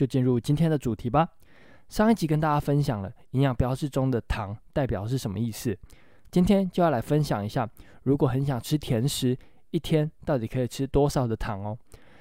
就进入今天的主题吧。上一集跟大家分享了营养标示中的糖代表是什么意思，今天就要来分享一下，如果很想吃甜食，一天到底可以吃多少的糖哦？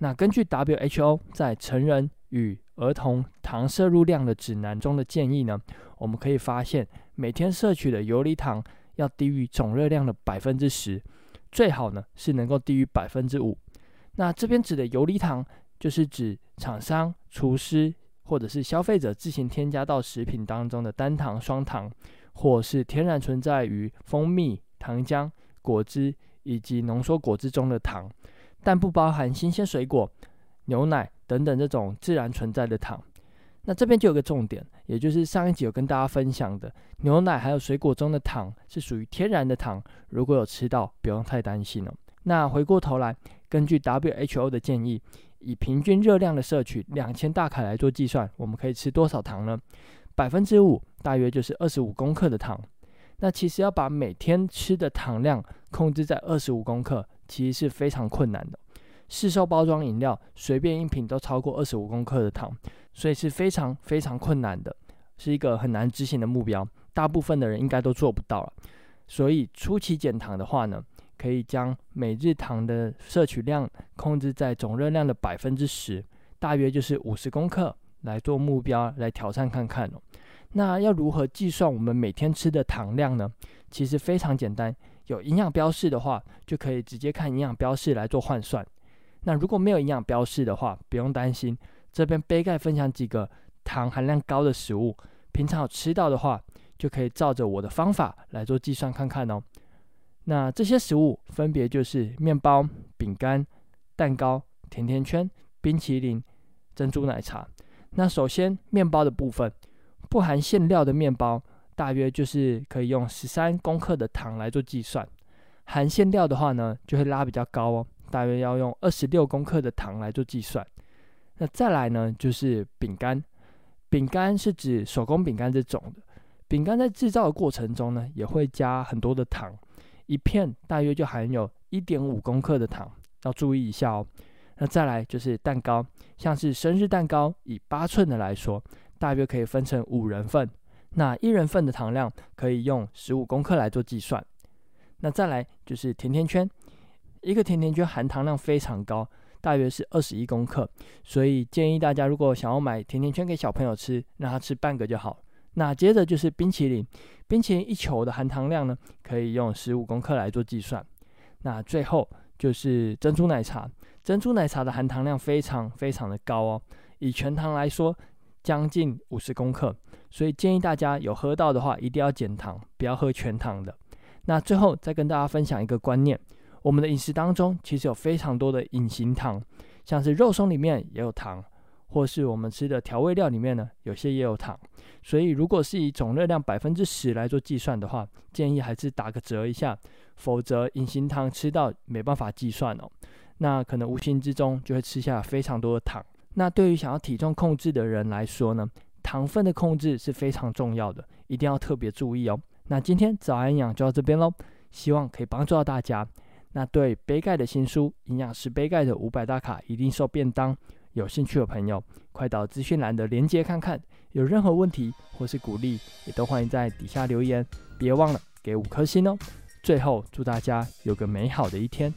那根据 WHO 在成人与儿童糖摄入量的指南中的建议呢，我们可以发现每天摄取的游离糖要低于总热量的百分之十。最好呢是能够低于百分之五。那这边指的游离糖，就是指厂商、厨师或者是消费者自行添加到食品当中的单糖、双糖，或是天然存在于蜂蜜、糖浆、果汁以及浓缩果汁中的糖，但不包含新鲜水果、牛奶等等这种自然存在的糖。那这边就有个重点，也就是上一集有跟大家分享的，牛奶还有水果中的糖是属于天然的糖，如果有吃到，不用太担心了。那回过头来，根据 WHO 的建议，以平均热量的摄取两千大卡来做计算，我们可以吃多少糖呢？百分之五大约就是二十五公克的糖。那其实要把每天吃的糖量控制在二十五公克，其实是非常困难的。市售包装饮料随便一瓶都超过二十五公克的糖。所以是非常非常困难的，是一个很难执行的目标，大部分的人应该都做不到了。所以初期减糖的话呢，可以将每日糖的摄取量控制在总热量的百分之十，大约就是五十公克来做目标来挑战看看哦。那要如何计算我们每天吃的糖量呢？其实非常简单，有营养标示的话，就可以直接看营养标示来做换算。那如果没有营养标示的话，不用担心。这边杯盖分享几个糖含量高的食物，平常有吃到的话，就可以照着我的方法来做计算看看哦。那这些食物分别就是面包、饼干、蛋糕、甜甜圈、冰淇淋、珍珠奶茶。那首先面包的部分，不含馅料的面包，大约就是可以用十三公克的糖来做计算；含馅料的话呢，就会拉比较高哦，大约要用二十六公克的糖来做计算。那再来呢，就是饼干。饼干是指手工饼干这种的。饼干在制造的过程中呢，也会加很多的糖，一片大约就含有一点五公克的糖，要注意一下哦。那再来就是蛋糕，像是生日蛋糕，以八寸的来说，大约可以分成五人份。那一人份的糖量可以用十五公克来做计算。那再来就是甜甜圈，一个甜甜圈含糖量非常高。大约是二十一公克，所以建议大家如果想要买甜甜圈给小朋友吃，让他吃半个就好。那接着就是冰淇淋，冰淇淋一球的含糖量呢，可以用十五公克来做计算。那最后就是珍珠奶茶，珍珠奶茶的含糖量非常非常的高哦，以全糖来说，将近五十公克，所以建议大家有喝到的话，一定要减糖，不要喝全糖的。那最后再跟大家分享一个观念。我们的饮食当中其实有非常多的隐形糖，像是肉松里面也有糖，或是我们吃的调味料里面呢，有些也有糖。所以如果是以总热量百分之十来做计算的话，建议还是打个折一下，否则隐形糖吃到没办法计算哦。那可能无形之中就会吃下非常多的糖。那对于想要体重控制的人来说呢，糖分的控制是非常重要的，一定要特别注意哦。那今天早安养就到这边喽，希望可以帮助到大家。那对杯盖的新书《营养师杯盖的五百大卡一定瘦便当》有兴趣的朋友，快到资讯栏的链接看看。有任何问题或是鼓励，也都欢迎在底下留言。别忘了给五颗星哦。最后，祝大家有个美好的一天。